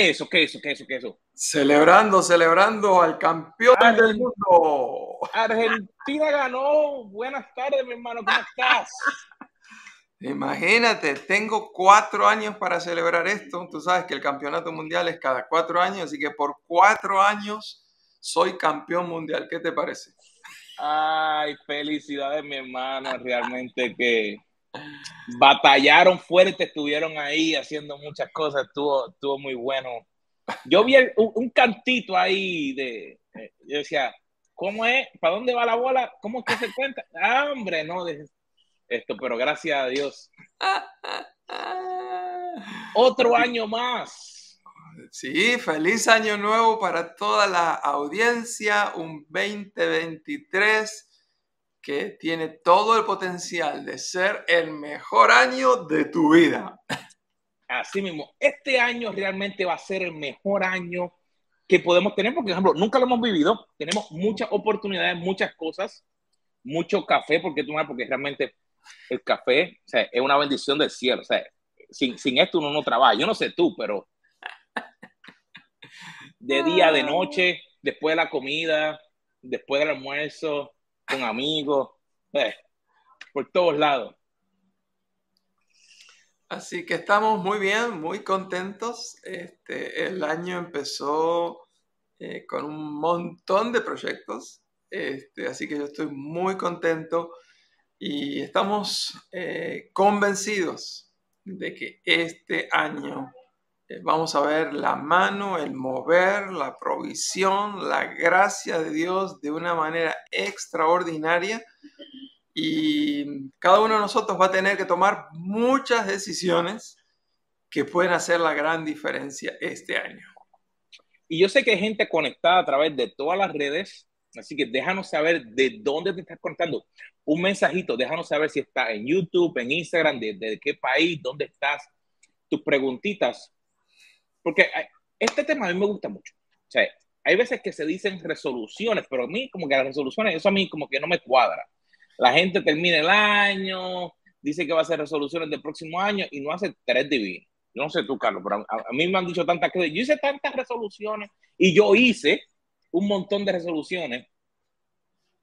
¿qué, qué, es eso? ¿Qué es eso? ¿Qué es eso? ¿Qué es eso? Celebrando, celebrando al campeón del mundo. Argentina ganó. Buenas tardes, mi hermano. ¿Cómo estás? Imagínate, tengo cuatro años para celebrar esto. Tú sabes que el campeonato mundial es cada cuatro años, así que por cuatro años soy campeón mundial. ¿Qué te parece? Ay, felicidades, mi hermano. Realmente que batallaron fuerte, estuvieron ahí haciendo muchas cosas. Estuvo, estuvo muy bueno. Yo vi un, cantito ahí de. Eh, yo decía, ¿cómo es? ¿Para dónde va la bola? ¿Cómo es que se cuenta? Ah, hombre, no. De, esto, pero gracias a Dios. Otro año más. Sí, feliz año nuevo para toda la audiencia, un 2023 que tiene todo el potencial de ser el mejor año de tu vida. Así mismo, este año realmente va a ser el mejor año que podemos tener, porque, por ejemplo, nunca lo hemos vivido, tenemos muchas oportunidades, muchas cosas, mucho café, porque tú porque realmente el café o sea, es una bendición del cielo. O sea, sin, sin esto uno no trabaja. Yo no sé tú, pero de día, de noche, después de la comida, después del almuerzo, con amigos, eh, por todos lados. Así que estamos muy bien, muy contentos. Este, el año empezó eh, con un montón de proyectos, este, así que yo estoy muy contento y estamos eh, convencidos de que este año vamos a ver la mano, el mover, la provisión, la gracia de Dios de una manera extraordinaria y cada uno de nosotros va a tener que tomar muchas decisiones que pueden hacer la gran diferencia este año. Y yo sé que hay gente conectada a través de todas las redes Así que déjanos saber de dónde te estás conectando. Un mensajito, déjanos saber si está en YouTube, en Instagram, de, qué país, dónde estás, tus preguntitas. Porque este tema a mí me gusta mucho. O sea, hay veces que se dicen resoluciones, pero a mí como que las resoluciones, eso a mí como que no me cuadra. La gente termina el año, dice que va a hacer resoluciones del próximo año y no hace tres divinos. Yo no sé tú, Carlos, pero a, a mí me han dicho tantas cosas. Yo hice tantas resoluciones y yo hice un montón de resoluciones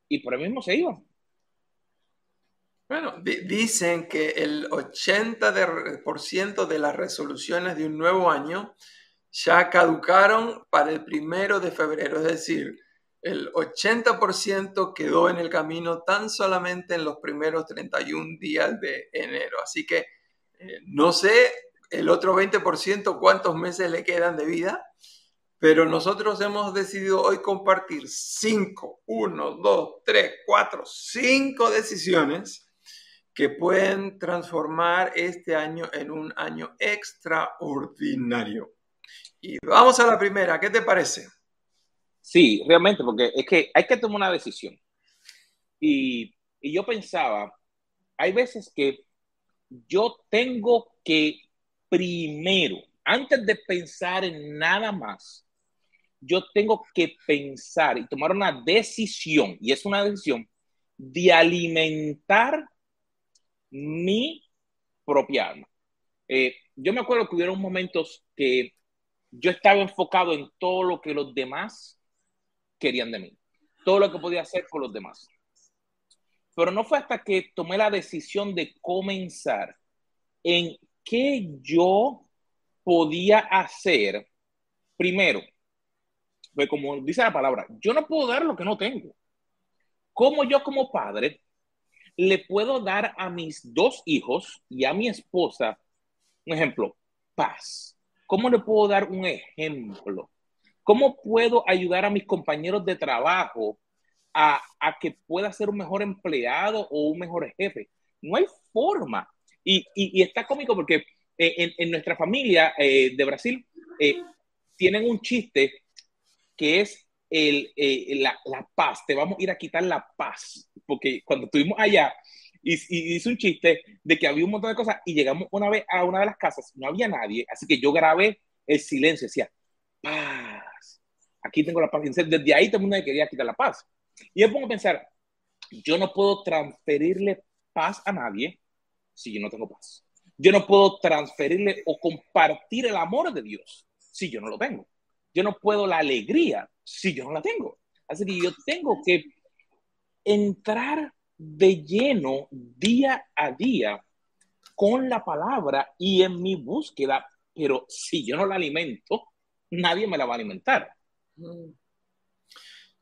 y por el mismo se iban. Bueno, dicen que el 80% de, las resoluciones de un nuevo año ya caducaron para el primero de febrero, es decir, el 80% quedó en el camino tan solamente en los primeros 31 días de enero. Así que eh, no sé el otro 20% cuántos meses le quedan de vida, pero nosotros hemos decidido hoy compartir cinco, uno, dos, tres, cuatro, cinco decisiones que pueden transformar este año en un año extraordinario. Y vamos a la primera, ¿qué te parece? Sí, realmente, porque es que hay que tomar una decisión. Y, y yo pensaba, hay veces que yo tengo que primero, antes de pensar en nada más, yo tengo que pensar y tomar una decisión, y es una decisión de alimentar mi propia alma. Eh, yo me acuerdo que hubieron momentos que yo estaba enfocado en todo lo que los demás querían de mí, todo lo que podía hacer por los demás. Pero no fue hasta que tomé la decisión de comenzar en qué yo podía hacer primero pues como dice la palabra, yo no puedo dar lo que no tengo. ¿Cómo yo como padre le puedo dar a mis dos hijos y a mi esposa, un ejemplo, paz? ¿Cómo le puedo dar un ejemplo? ¿Cómo puedo ayudar a mis compañeros de trabajo a, a que pueda ser un mejor empleado o un mejor jefe? No hay forma. Y, y, está cómico porque eh, en, en nuestra familia eh, de Brasil eh, tienen un chiste que es el, eh, la, paz, te vamos a ir a quitar la paz, porque cuando estuvimos allá, y, hice un chiste de que había un montón de cosas y llegamos una vez a una de las casas, no había nadie, así que yo grabé el silencio, decía, paz, aquí tengo la paz, desde ahí todo el mundo me quería quitar la paz. Y yo pongo a pensar, yo no puedo transferirle paz a nadie si yo no tengo paz. Yo no puedo transferirle o compartir el amor de Dios si yo no lo tengo. Yo no puedo la alegría si yo no la tengo. Así que yo tengo que entrar de lleno día a día con la palabra y en mi búsqueda, pero si yo no la alimento, nadie me la va a alimentar.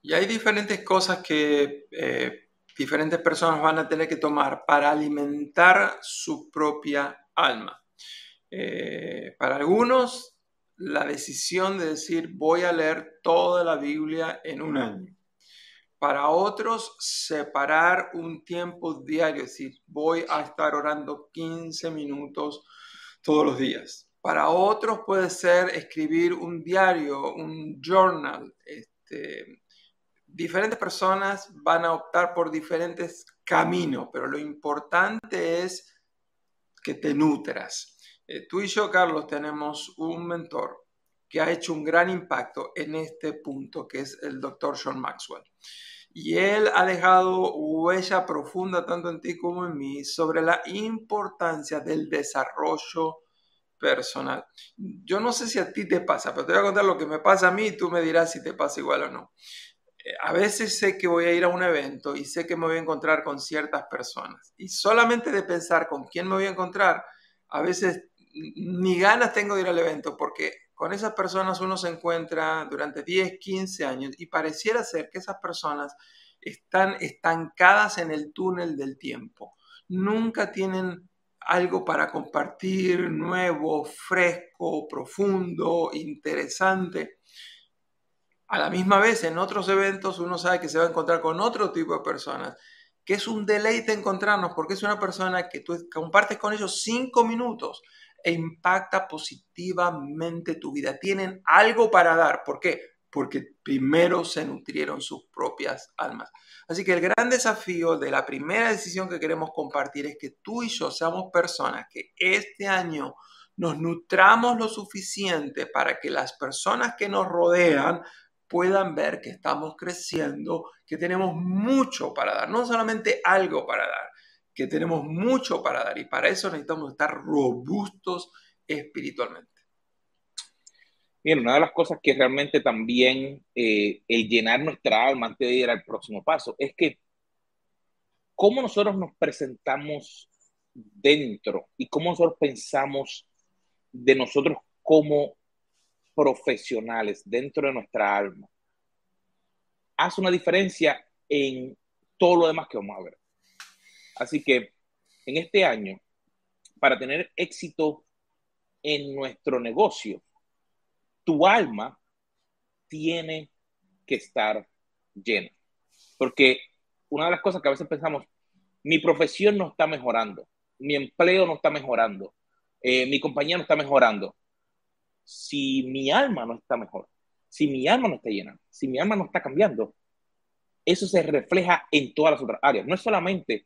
Y hay diferentes cosas que eh, diferentes personas van a tener que tomar para alimentar su propia alma. Eh, para algunos, la decisión de decir voy a leer toda la Biblia en un año. Para otros, separar un tiempo diario, es decir, voy a estar orando 15 minutos todos los días. Para otros puede ser escribir un diario, un journal. Este, diferentes personas van a optar por diferentes caminos, pero lo importante es que te nutras. Eh, tú y yo, Carlos, tenemos un mentor que ha hecho un gran impacto en este punto, que es el doctor John Maxwell. Y él ha dejado huella profunda tanto en ti como en mí sobre la importancia del desarrollo personal. Yo no sé si a ti te pasa, pero te voy a contar lo que me pasa a mí y tú me dirás si te pasa igual o no. Eh, a veces sé que voy a ir a un evento y sé que me voy a encontrar con ciertas personas. Y solamente de pensar con quién me voy a encontrar, a veces ni ganas tengo de ir al evento porque con esas personas uno se encuentra durante 10, 15 años y pareciera ser que esas personas están estancadas en el túnel del tiempo. Nunca tienen algo para compartir nuevo, fresco, profundo, interesante. A la misma vez, en otros eventos uno sabe que se va a encontrar con otro tipo de personas, que es un deleite encontrarnos porque es una persona que tú compartes con ellos cinco minutos e impacta positivamente tu vida. Tienen algo para dar. ¿Por qué? Porque primero se nutrieron sus propias almas. Así que el gran desafío de la primera decisión que queremos compartir es que tú y yo seamos personas que este año nos nutramos lo suficiente para que las personas que nos rodean puedan ver que estamos creciendo, que tenemos mucho para dar, no solamente algo para dar, que tenemos mucho para dar y para eso necesitamos estar robustos espiritualmente. Bien, una de las cosas que realmente también eh, el llenar nuestra alma antes de ir al próximo paso es que cómo nosotros nos presentamos dentro y cómo nosotros pensamos de nosotros como profesionales dentro de nuestra alma hace una diferencia en todo lo demás que vamos a ver. Así que en este año, para tener éxito en nuestro negocio, tu alma tiene que estar llena. Porque una de las cosas que a veces pensamos, mi profesión no está mejorando, mi empleo no está mejorando, eh, mi compañía no está mejorando. Si mi alma no está mejor, si mi alma no está llena, si mi alma no está cambiando, eso se refleja en todas las otras áreas. No es solamente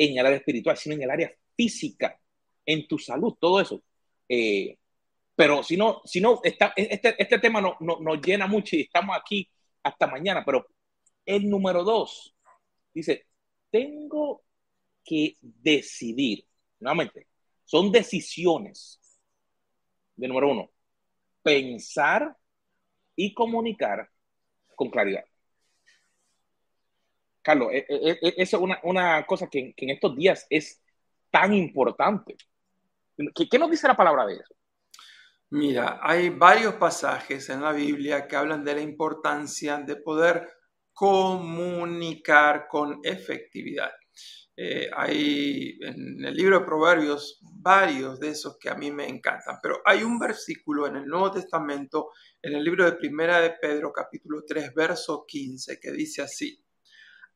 en el área espiritual, sino en el área física, en tu salud, todo eso. Eh, pero si no, si no está, este, este tema no, nos llena mucho y estamos aquí hasta mañana, pero el número dos dice, tengo que decidir, nuevamente, son decisiones. De número uno, pensar y comunicar con claridad. Carlos, e, e, e, eso es una, cosa que, en estos días es tan importante. ¿Qué, ¿Qué, nos dice la palabra de eso? Mira, hay varios pasajes en la Biblia que hablan de la importancia de poder comunicar con efectividad. Eh, hay en el libro de Proverbios varios de esos que a mí me encantan, pero hay un versículo en el Nuevo Testamento, en el libro de Primera de Pedro, capítulo 3, verso 15, que dice así,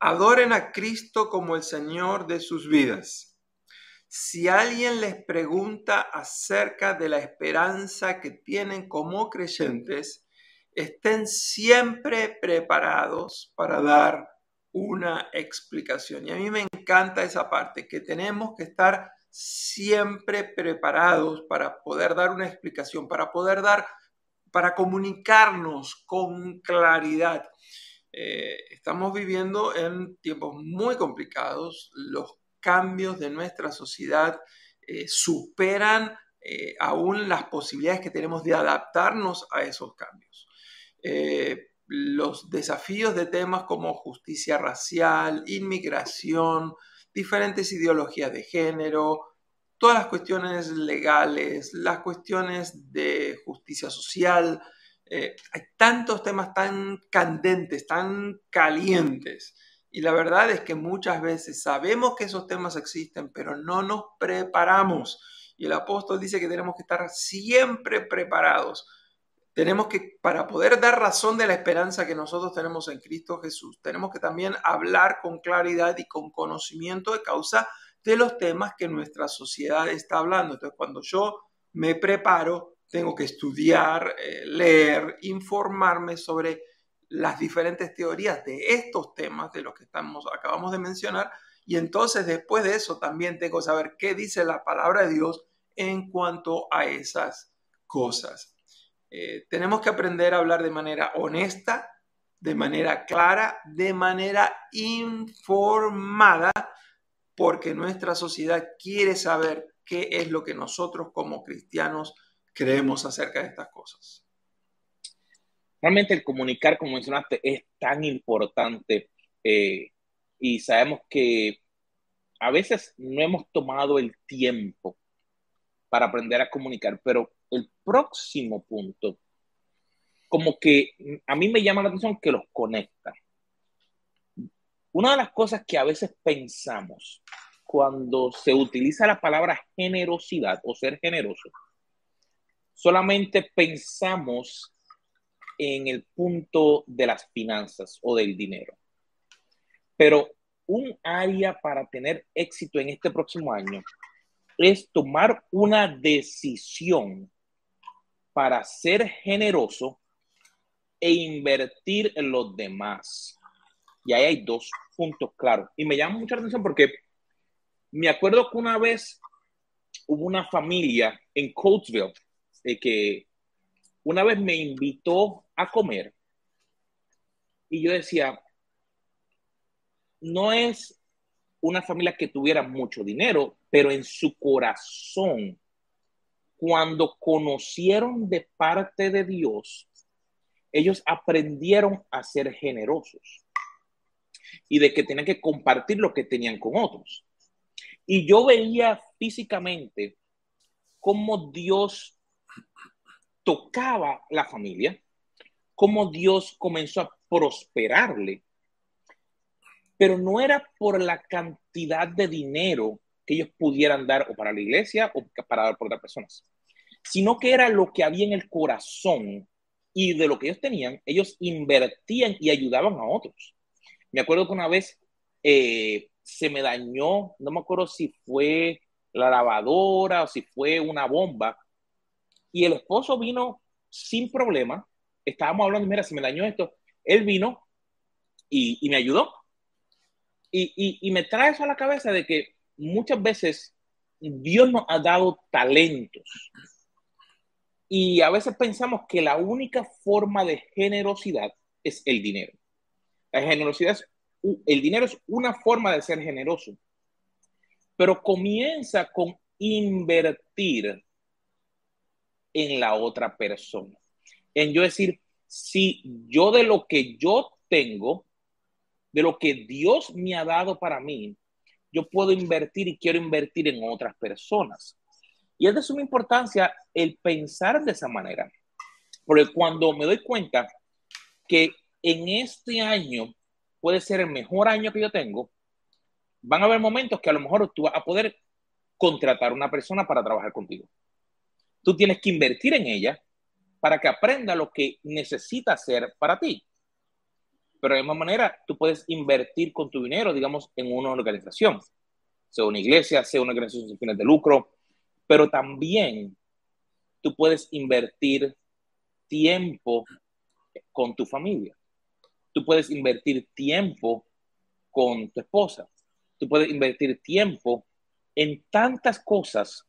Adoren a Cristo como el Señor de sus vidas. Si alguien les pregunta acerca de la esperanza que tienen como creyentes, estén siempre preparados para dar una explicación. Y a mí me encanta esa parte, que tenemos que estar siempre preparados para poder dar una explicación, para poder dar, para comunicarnos con claridad. Eh, estamos viviendo en tiempos muy complicados, los cambios de nuestra sociedad eh, superan eh, aún las posibilidades que tenemos de adaptarnos a esos cambios. Los desafíos de temas como justicia racial, inmigración, diferentes ideologías de género, todas las cuestiones legales, las cuestiones de justicia social, hay tantos temas tan candentes, tan calientes, y la verdad es que muchas veces sabemos que esos temas existen, pero no nos preparamos. Y el apóstol dice que tenemos que estar siempre preparados. Tenemos que, para poder dar razón de la esperanza que nosotros tenemos en Cristo Jesús, tenemos que también hablar con claridad y con conocimiento de causa de los temas que nuestra sociedad está hablando. Entonces, cuando yo me preparo, tengo que estudiar, eh, leer, informarme sobre las diferentes teorías de estos temas de los que estamos, acabamos de mencionar, y entonces después de eso también tengo que saber qué dice la palabra de Dios en cuanto a esas cosas. Eh, tenemos que aprender a hablar de manera honesta, de manera clara, de manera informada, porque nuestra sociedad quiere saber qué es lo que nosotros como cristianos creemos acerca de estas cosas. Realmente el comunicar, como mencionaste, es tan importante eh, y sabemos que a veces no hemos tomado el tiempo para aprender a comunicar, pero el próximo punto, como que a mí me llama la atención que los conecta. Una de las cosas que a veces pensamos cuando se utiliza la palabra generosidad o ser generoso, solamente pensamos en el punto de las finanzas o del dinero. Pero un área para tener éxito en este próximo año es tomar una decisión para ser generoso e invertir en los demás. Y ahí hay dos puntos claros. Y me llama mucha atención porque me acuerdo que una vez hubo una familia en Coatesville eh, que una vez me invitó a comer y yo decía, no es una familia que tuviera mucho dinero, pero en su corazón, cuando conocieron de parte de Dios, ellos aprendieron a ser generosos y de que tenían que compartir lo que tenían con otros. Y yo veía físicamente cómo Dios tocaba la familia, cómo Dios comenzó a prosperarle. Pero no era por la cantidad de dinero que ellos pudieran dar o para la iglesia o para dar por otras personas, sino que era lo que había en el corazón y de lo que ellos tenían, ellos invertían y ayudaban a otros. Me acuerdo que una vez eh, se me dañó, no me acuerdo si fue la lavadora o si fue una bomba, y el esposo vino sin problema. Estábamos hablando, mira, si me dañó esto. Él vino y, me ayudó. Y, me trae eso a la cabeza de que muchas veces Dios nos ha dado talentos. Y a veces pensamos que la única forma de generosidad es el dinero. La generosidad el dinero es una forma de ser generoso, pero comienza con invertir en la otra persona. En yo decir, si yo de lo que yo tengo, de lo que Dios me ha dado para mí, yo puedo invertir y quiero invertir en otras personas. Y es de suma importancia el pensar de esa manera. Porque cuando me doy cuenta que en este año puede ser el mejor año que yo tengo, van a haber momentos que a lo mejor tú vas a poder contratar una persona para trabajar contigo. Tú tienes que invertir en ella para que aprenda lo que necesita hacer para ti. Pero de misma manera, tú puedes invertir con tu dinero, digamos, en una organización, sea una iglesia, sea una organización sin fines de lucro, pero también tú puedes invertir tiempo con tu familia. Tú puedes invertir tiempo con tu esposa. Tú puedes invertir tiempo en tantas cosas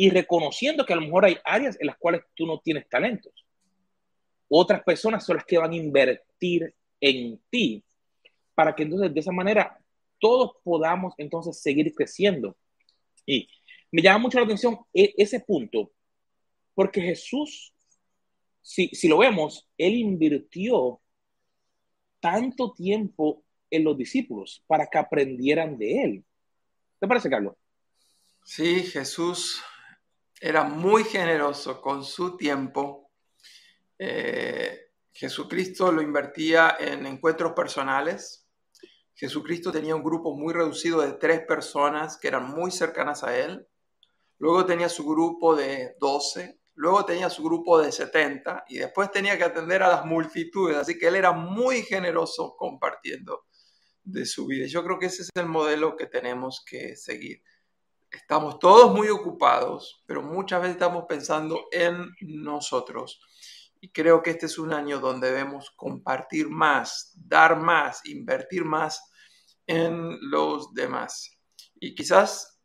y reconociendo que a lo mejor hay áreas en las cuales tú no tienes talentos. Otras personas son las que van a invertir en ti para que entonces de esa manera todos podamos entonces seguir creciendo. Y me llama mucho la atención e, ese punto, porque Jesús, si, si lo vemos, él invirtió tanto tiempo en los discípulos para que aprendieran de él. ¿Te parece, Carlos? Sí, Jesús era muy generoso con su tiempo. Eh, Jesucristo lo invertía en encuentros personales. Jesucristo tenía un grupo muy reducido de tres personas que eran muy cercanas a él. Luego tenía su grupo de doce. Luego tenía su grupo de 70 y después tenía que atender a las multitudes. Así que él era muy generoso compartiendo de su vida. Yo creo que ese es el modelo que tenemos que seguir. Estamos todos muy ocupados, pero muchas veces estamos pensando en nosotros. Y creo que este es un año donde debemos compartir más, dar más, invertir más en los demás. Y quizás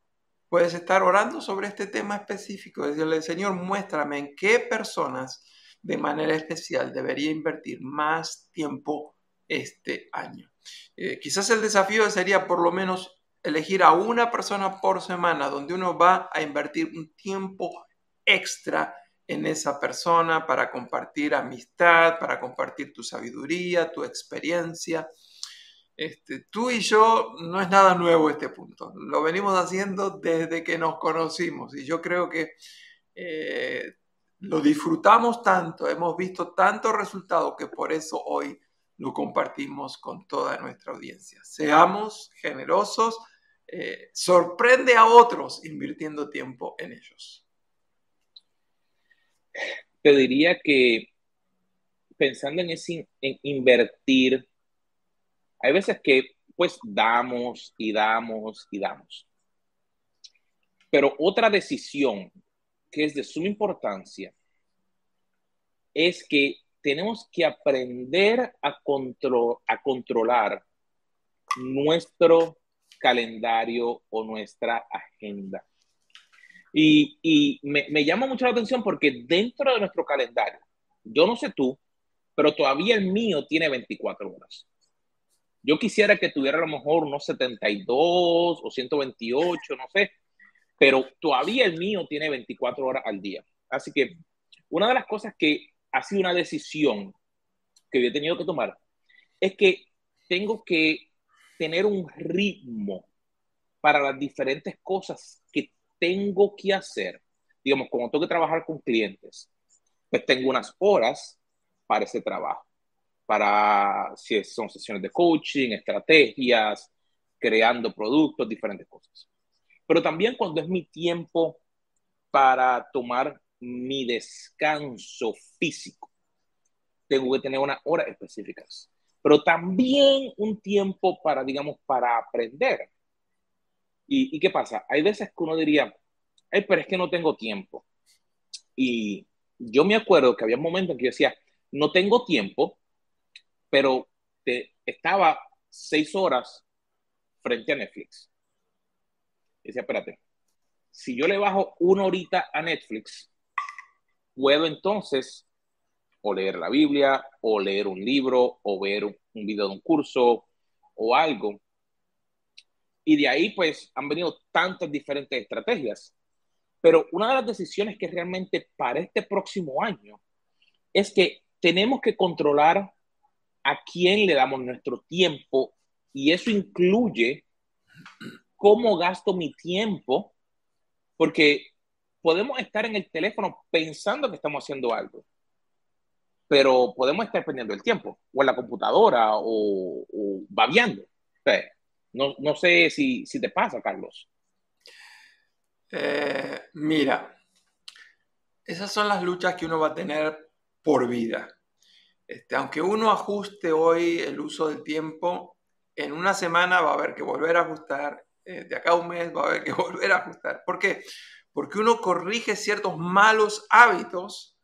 puedes estar orando sobre este tema específico, decirle, Señor, muéstrame en qué personas de manera especial debería invertir más tiempo este año. Eh, quizás el desafío sería por lo menos elegir a una persona por semana donde uno va a invertir un tiempo extra en esa persona para compartir amistad, para compartir tu sabiduría, tu experiencia. Este, tú y yo no es nada nuevo este punto, lo venimos haciendo desde que nos conocimos y yo creo que eh, lo disfrutamos tanto, hemos visto tantos resultados que por eso hoy lo compartimos con toda nuestra audiencia. Seamos generosos, eh, sorprende a otros invirtiendo tiempo en ellos. Te diría que pensando en, ese, en invertir, hay veces que pues damos y damos y damos. Pero otra decisión que es de suma importancia es que tenemos que aprender a, a controlar nuestro calendario o nuestra agenda. Y, me, me, llama mucho la atención porque dentro de nuestro calendario, yo no sé tú, pero todavía el mío tiene 24 horas. Yo quisiera que tuviera a lo mejor unos 72 o 128, no sé, pero todavía el mío tiene 24 horas al día. Así que una de las cosas que ha sido una decisión que yo he tenido que tomar, es que tengo que tener un ritmo para las diferentes cosas que tengo que hacer. Digamos, como tengo que trabajar con clientes, pues tengo unas horas para ese trabajo, para si son sesiones de coaching, estrategias, creando productos, diferentes cosas. Pero también cuando es mi tiempo para tomar mi descanso físico. Tengo que tener unas horas específicas, pero también un tiempo para, digamos, para aprender. ¿Y, qué pasa? Hay veces que uno diría, Ay, pero es que no tengo tiempo. Y yo me acuerdo que había momentos en que yo decía, no tengo tiempo, pero estaba seis horas frente a Netflix. Y decía, espérate, si yo le bajo una horita a Netflix, puedo entonces o leer la Biblia, o leer un libro, o ver un, video de un curso, o algo. Y de ahí, pues, han venido tantas diferentes estrategias. Pero una de las decisiones que realmente para este próximo año es que tenemos que controlar a quién le damos nuestro tiempo y eso incluye cómo gasto mi tiempo, porque podemos estar en el teléfono pensando que estamos haciendo algo, pero podemos estar perdiendo el tiempo, o en la computadora, o, babiando. no, sé si, te pasa, Carlos. Eh, mira, esas son las luchas que uno va a tener por vida. Este, aunque uno ajuste hoy el uso del tiempo, en una semana va a haber que volver a ajustar, eh, de acá a un mes va a haber que volver a ajustar. ¿Por qué? porque uno corrige ciertos malos hábitos,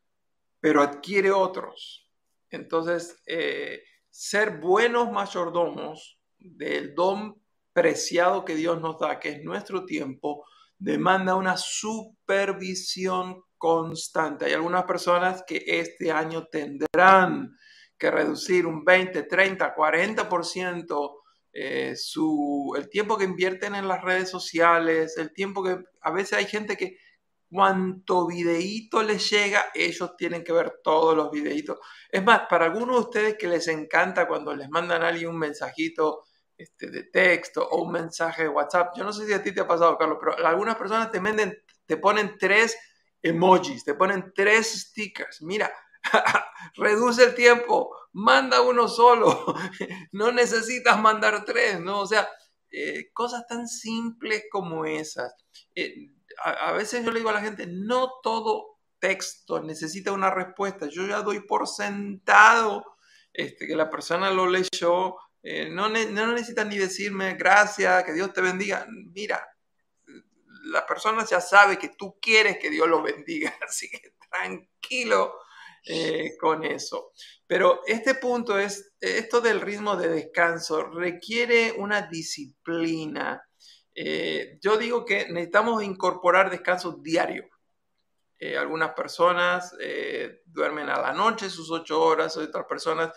pero adquiere otros. Entonces, eh, ser buenos mayordomos del don preciado que Dios nos da, que es nuestro tiempo, demanda una supervisión constante. Hay algunas personas que este año tendrán que reducir un 20, 30, 40% eh, su, el tiempo que invierten en las redes sociales, el tiempo que a veces hay gente que cuanto videíto les llega, ellos tienen que ver todos los videitos. Es más, para algunos de ustedes que les encanta cuando les mandan a alguien un mensajito este, de texto o un mensaje de WhatsApp, yo no sé si a ti te ha pasado, Carlos, pero algunas personas te, venden, te ponen tres emojis, te ponen tres stickers. Mira, reduce el tiempo, manda uno solo, no necesitas mandar tres, ¿no? O sea, eh, cosas tan simples como esas. Eh, a, veces yo le digo a la gente, no todo texto necesita una respuesta. Yo ya doy por sentado este, que la persona lo leyó. Eh, no, no necesita ni decirme gracias, que Dios te bendiga. Mira, la persona ya sabe que tú quieres que Dios lo bendiga, así que tranquilo eh, con eso. Pero este punto es, esto del ritmo de descanso requiere una disciplina eh, yo digo que necesitamos incorporar descanso diario. Eh, algunas personas eh, duermen a la noche sus ocho horas, otras personas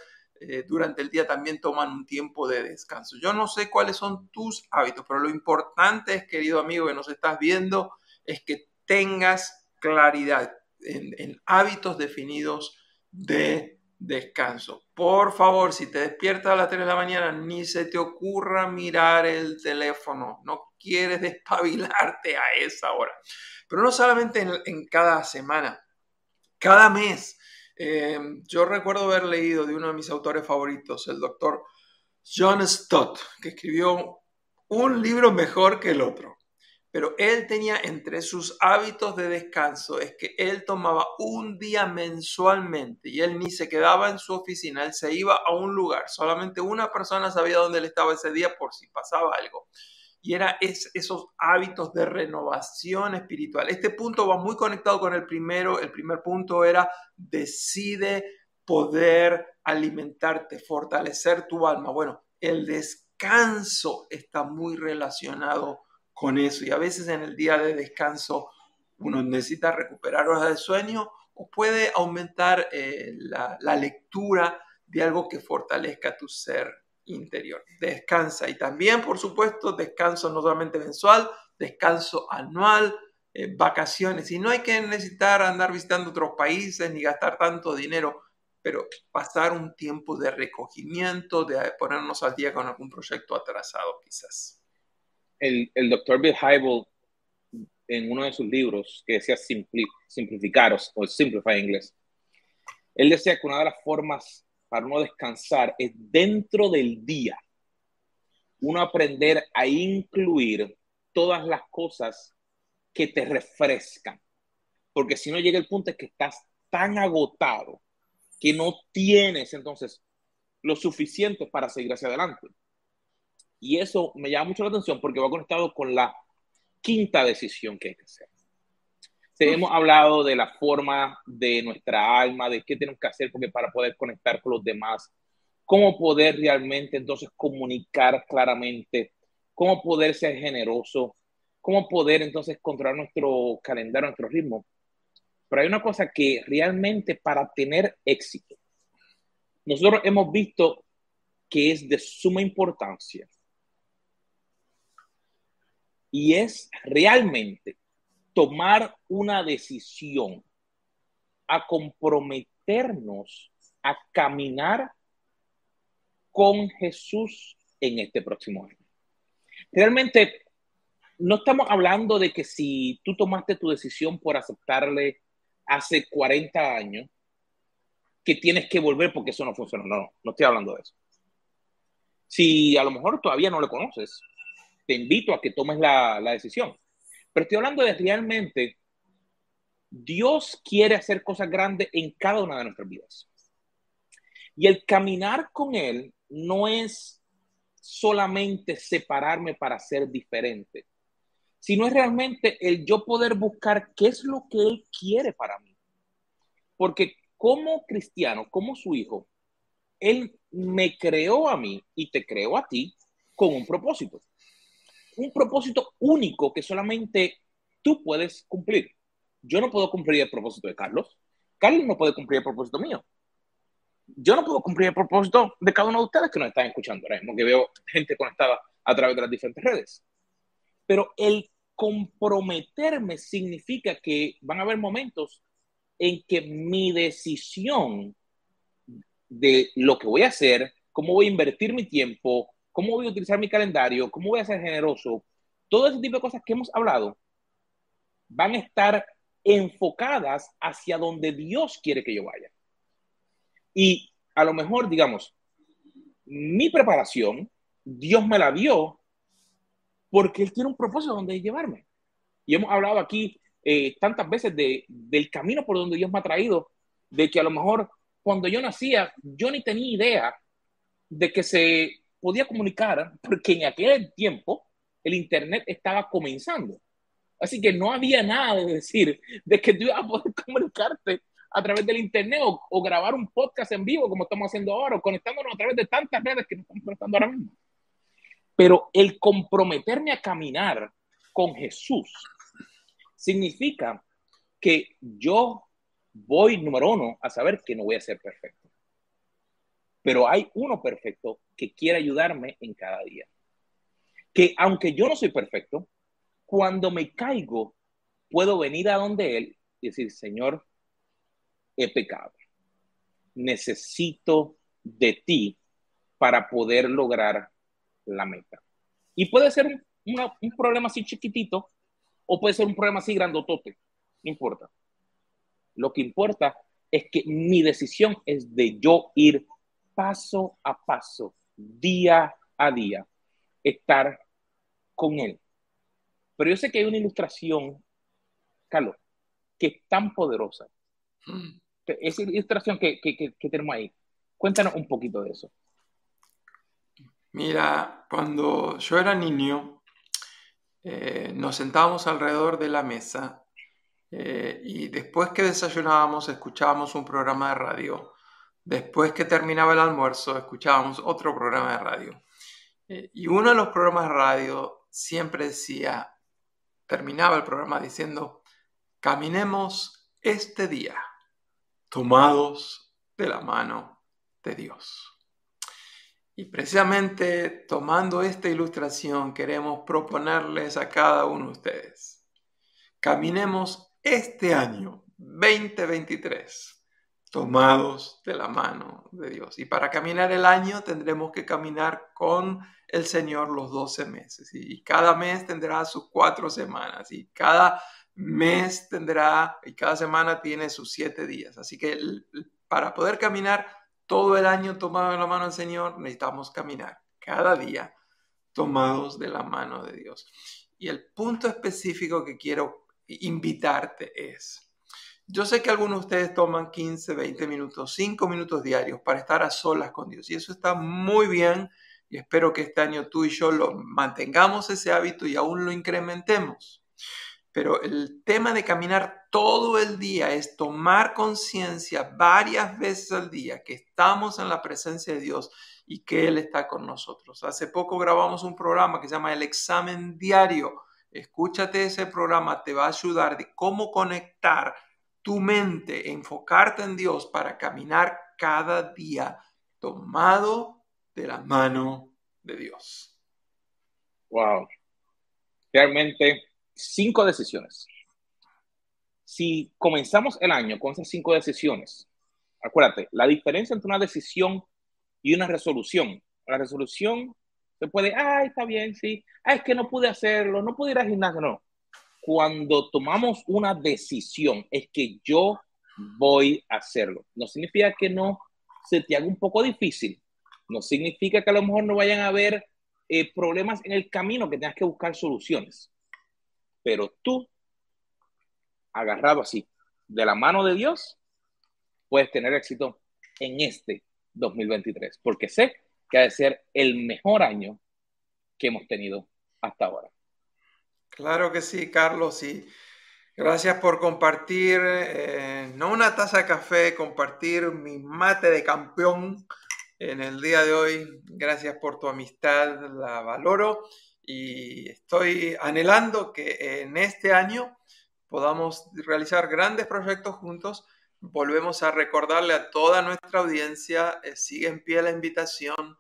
durante el día también toman un tiempo de descanso. Yo no sé cuáles son tus hábitos, pero lo importante es, querido amigo que nos estás viendo, es que tengas claridad en, en hábitos definidos de descanso. Por favor, si te despiertas a las 3 de la mañana, ni se te ocurra mirar el teléfono. No quieres despabilarte a esa hora. Pero no solamente en, cada semana, cada mes. Eh, yo recuerdo haber leído de uno de mis autores favoritos, el doctor John Stott, que escribió un libro mejor que el otro. Pero él tenía entre sus hábitos de descanso es que él tomaba un día mensualmente y él ni se quedaba en su oficina, él se iba a un lugar. Solamente una persona sabía dónde él estaba ese día por si pasaba algo. Y era esos hábitos de renovación espiritual. Este punto va muy conectado con el primero. El primer punto era decide poder alimentarte, fortalecer tu alma. Bueno, el descanso está muy relacionado con eso. Y a veces en el día de descanso uno necesita recuperar horas de sueño o puede aumentar eh, la, lectura de algo que fortalezca tu ser interior. Descansa y también, por supuesto, descanso no solamente mensual, descanso anual, eh, vacaciones. Y no hay que necesitar andar visitando otros países ni gastar tanto dinero, pero pasar un tiempo de recogimiento, de ponernos al día con algún proyecto atrasado quizás el, doctor Bill Hybel, en uno de sus libros, que decía simplificaros, o simplify en inglés, él decía que una de las formas para uno descansar es dentro del día, uno aprender a incluir todas las cosas que te refrescan. Porque si no llega el punto es que estás tan agotado que no tienes entonces lo suficiente para seguir hacia adelante. Y eso me llama mucho la atención porque va conectado con la quinta decisión que hay que hacer. hemos hablado de la forma de nuestra alma, de qué tenemos que hacer porque para poder conectar con los demás, cómo poder realmente entonces comunicar claramente, cómo poder ser generoso, cómo poder entonces controlar nuestro calendario, nuestro ritmo. Pero hay una cosa que realmente para tener éxito, nosotros hemos visto que es de suma importancia y es realmente tomar una decisión a comprometernos a caminar con Jesús en este próximo año. Realmente no estamos hablando de que si tú tomaste tu decisión por aceptarle hace 40 años, que tienes que volver porque eso no funciona. No, no, no estoy hablando de eso. Si a lo mejor todavía no le conoces, te invito a que tomes la, decisión. Pero estoy hablando de realmente, Dios quiere hacer cosas grandes en cada una de nuestras vidas. Y el caminar con Él no es solamente separarme para ser diferente, sino es realmente el yo poder buscar qué es lo que Él quiere para mí. Porque como cristiano, como su hijo, Él me creó a mí y te creó a ti con un propósito un propósito único que solamente tú puedes cumplir. Yo no puedo cumplir el propósito de Carlos. Carlos no puede cumplir el propósito mío. yo no puedo cumplir el propósito de cada uno de ustedes que nos están escuchando ahora mismo, que veo gente conectada a través de las diferentes redes. Pero el comprometerme significa que van a haber momentos en que mi decisión de lo que voy a hacer, cómo voy a invertir mi tiempo, cómo voy a utilizar mi calendario, cómo voy a ser generoso, todo ese tipo de cosas que hemos hablado, van a estar enfocadas hacia donde Dios quiere que yo vaya. Y a lo mejor, digamos, mi preparación, Dios me la dio porque Él tiene un propósito donde llevarme. Y hemos hablado aquí eh, tantas veces de, del camino por donde Dios me ha traído, de que a lo mejor cuando yo nacía, yo ni tenía idea de que se podía comunicar, porque en aquel tiempo el Internet estaba comenzando. Así que no había nada de decir de que tú ibas a poder comunicarte a través del internet o, grabar un podcast en vivo como estamos haciendo ahora o conectándonos a través de tantas redes que nos estamos conectando ahora mismo. Pero el comprometerme a caminar con Jesús significa que yo voy, número uno, a saber que no voy a ser perfecto. Pero hay uno perfecto que quiere ayudarme en cada día. Que aunque yo no soy perfecto, cuando me caigo, puedo venir a donde Él y decir, Señor, he pecado. Necesito de ti para poder lograr la meta. Y puede ser un, problema así chiquitito o puede ser un problema así grandotote, no importa. Lo que importa es que mi decisión es de yo ir paso a paso, día a día, estar con Él. Pero yo sé que hay una ilustración, Carlos, que es tan poderosa. Mm esa ilustración que, tenemos ahí. Cuéntanos un poquito de eso. Mira, cuando yo era niño, eh, nos sentábamos alrededor de la mesa eh, y después que desayunábamos escuchábamos un programa de radio. Después que terminaba el almuerzo escuchábamos otro programa de radio. Eh, y uno de los programas de radio siempre decía, terminaba el programa diciendo, caminemos este día tomados de la mano de Dios. Y precisamente tomando esta ilustración queremos proponerles a cada uno de ustedes. Caminemos este año 2023 tomados de la mano de Dios. Y para caminar el año tendremos que caminar con el Señor los 12 meses. Y cada mes tendrá sus cuatro semanas. Y cada mes tendrá y cada semana tiene sus siete días. Así que para poder caminar todo el año tomado de la mano del Señor, necesitamos caminar cada día tomados de la mano de Dios. Y el punto específico que quiero invitarte es, yo sé que algunos de ustedes toman 15, 20 minutos, 5 minutos diarios para estar a solas con Dios y eso está muy bien y espero que este año tú y yo lo mantengamos ese hábito y aún lo incrementemos. Pero el tema de caminar todo el día es tomar conciencia varias veces al día que estamos en la presencia de Dios y que Él está con nosotros. Hace poco grabamos un programa que se llama El examen diario. Escúchate ese programa, te va a ayudar de cómo conectar tu mente, enfocarte en Dios para caminar cada día tomado de la mano de Dios. Wow. Realmente cinco decisiones. Si comenzamos el año con esas cinco decisiones, acuérdate, la diferencia entre una decisión y una resolución. La resolución se puede, ah, está bien, sí, ah, es que no pude hacerlo, no pude ir al gimnasio, no. Cuando tomamos una decisión, es que yo voy a hacerlo. No significa que no se te haga un poco difícil, no significa que a lo mejor no vayan a haber eh, problemas en el camino que tengas que buscar soluciones. Pero tú, agarrado así, de la mano de Dios, puedes tener éxito en este 2023, porque sé que ha de ser el mejor año que hemos tenido hasta ahora. Claro que sí, Carlos, y gracias por compartir, eh, no una taza de café, compartir mi mate de campeón en el día de hoy. Gracias por tu amistad, la valoro y estoy anhelando que en este año podamos realizar grandes proyectos juntos volvemos a recordarle a toda nuestra audiencia, eh, sigue en pie la invitación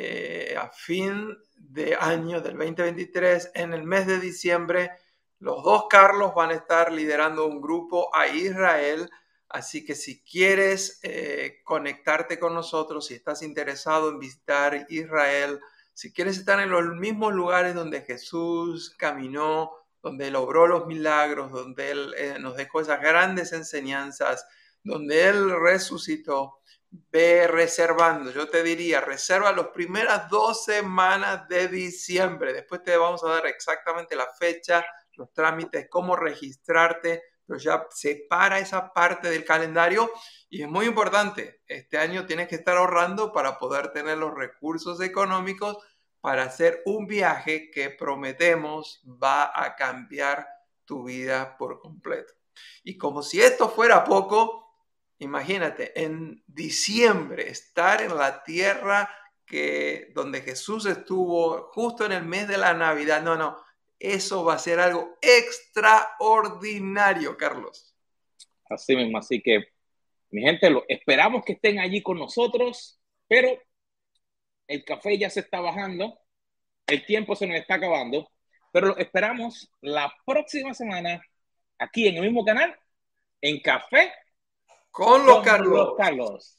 eh, a fin de año del 2023, en el mes de diciembre, los dos Carlos van a estar liderando un grupo a Israel. Así que si quieres eh, conectarte con nosotros, si estás interesado en visitar Israel, si quieres estar en los mismos lugares donde Jesús caminó, donde Él obró los milagros, donde Él eh, nos dejó esas grandes enseñanzas, donde Él resucitó, ve reservando. Yo te diría, reserva las primeras dos semanas de diciembre. Después te vamos a dar exactamente la fecha, los trámites, cómo registrarte, pero ya separa esa parte del calendario y es muy importante. Este año tienes que estar ahorrando para poder tener los recursos económicos para hacer un viaje que prometemos va a cambiar tu vida por completo. Y como si esto fuera poco, imagínate, en diciembre estar en la tierra que donde Jesús estuvo justo en el mes de la Navidad. No, no, eso va a ser algo extraordinario, Carlos. Así mismo, así que mi gente, lo, esperamos que estén allí con nosotros, pero el café ya se está bajando, el tiempo se nos está acabando, pero lo esperamos la próxima semana aquí en el mismo canal, en Café con los Carlos. Los Carlos.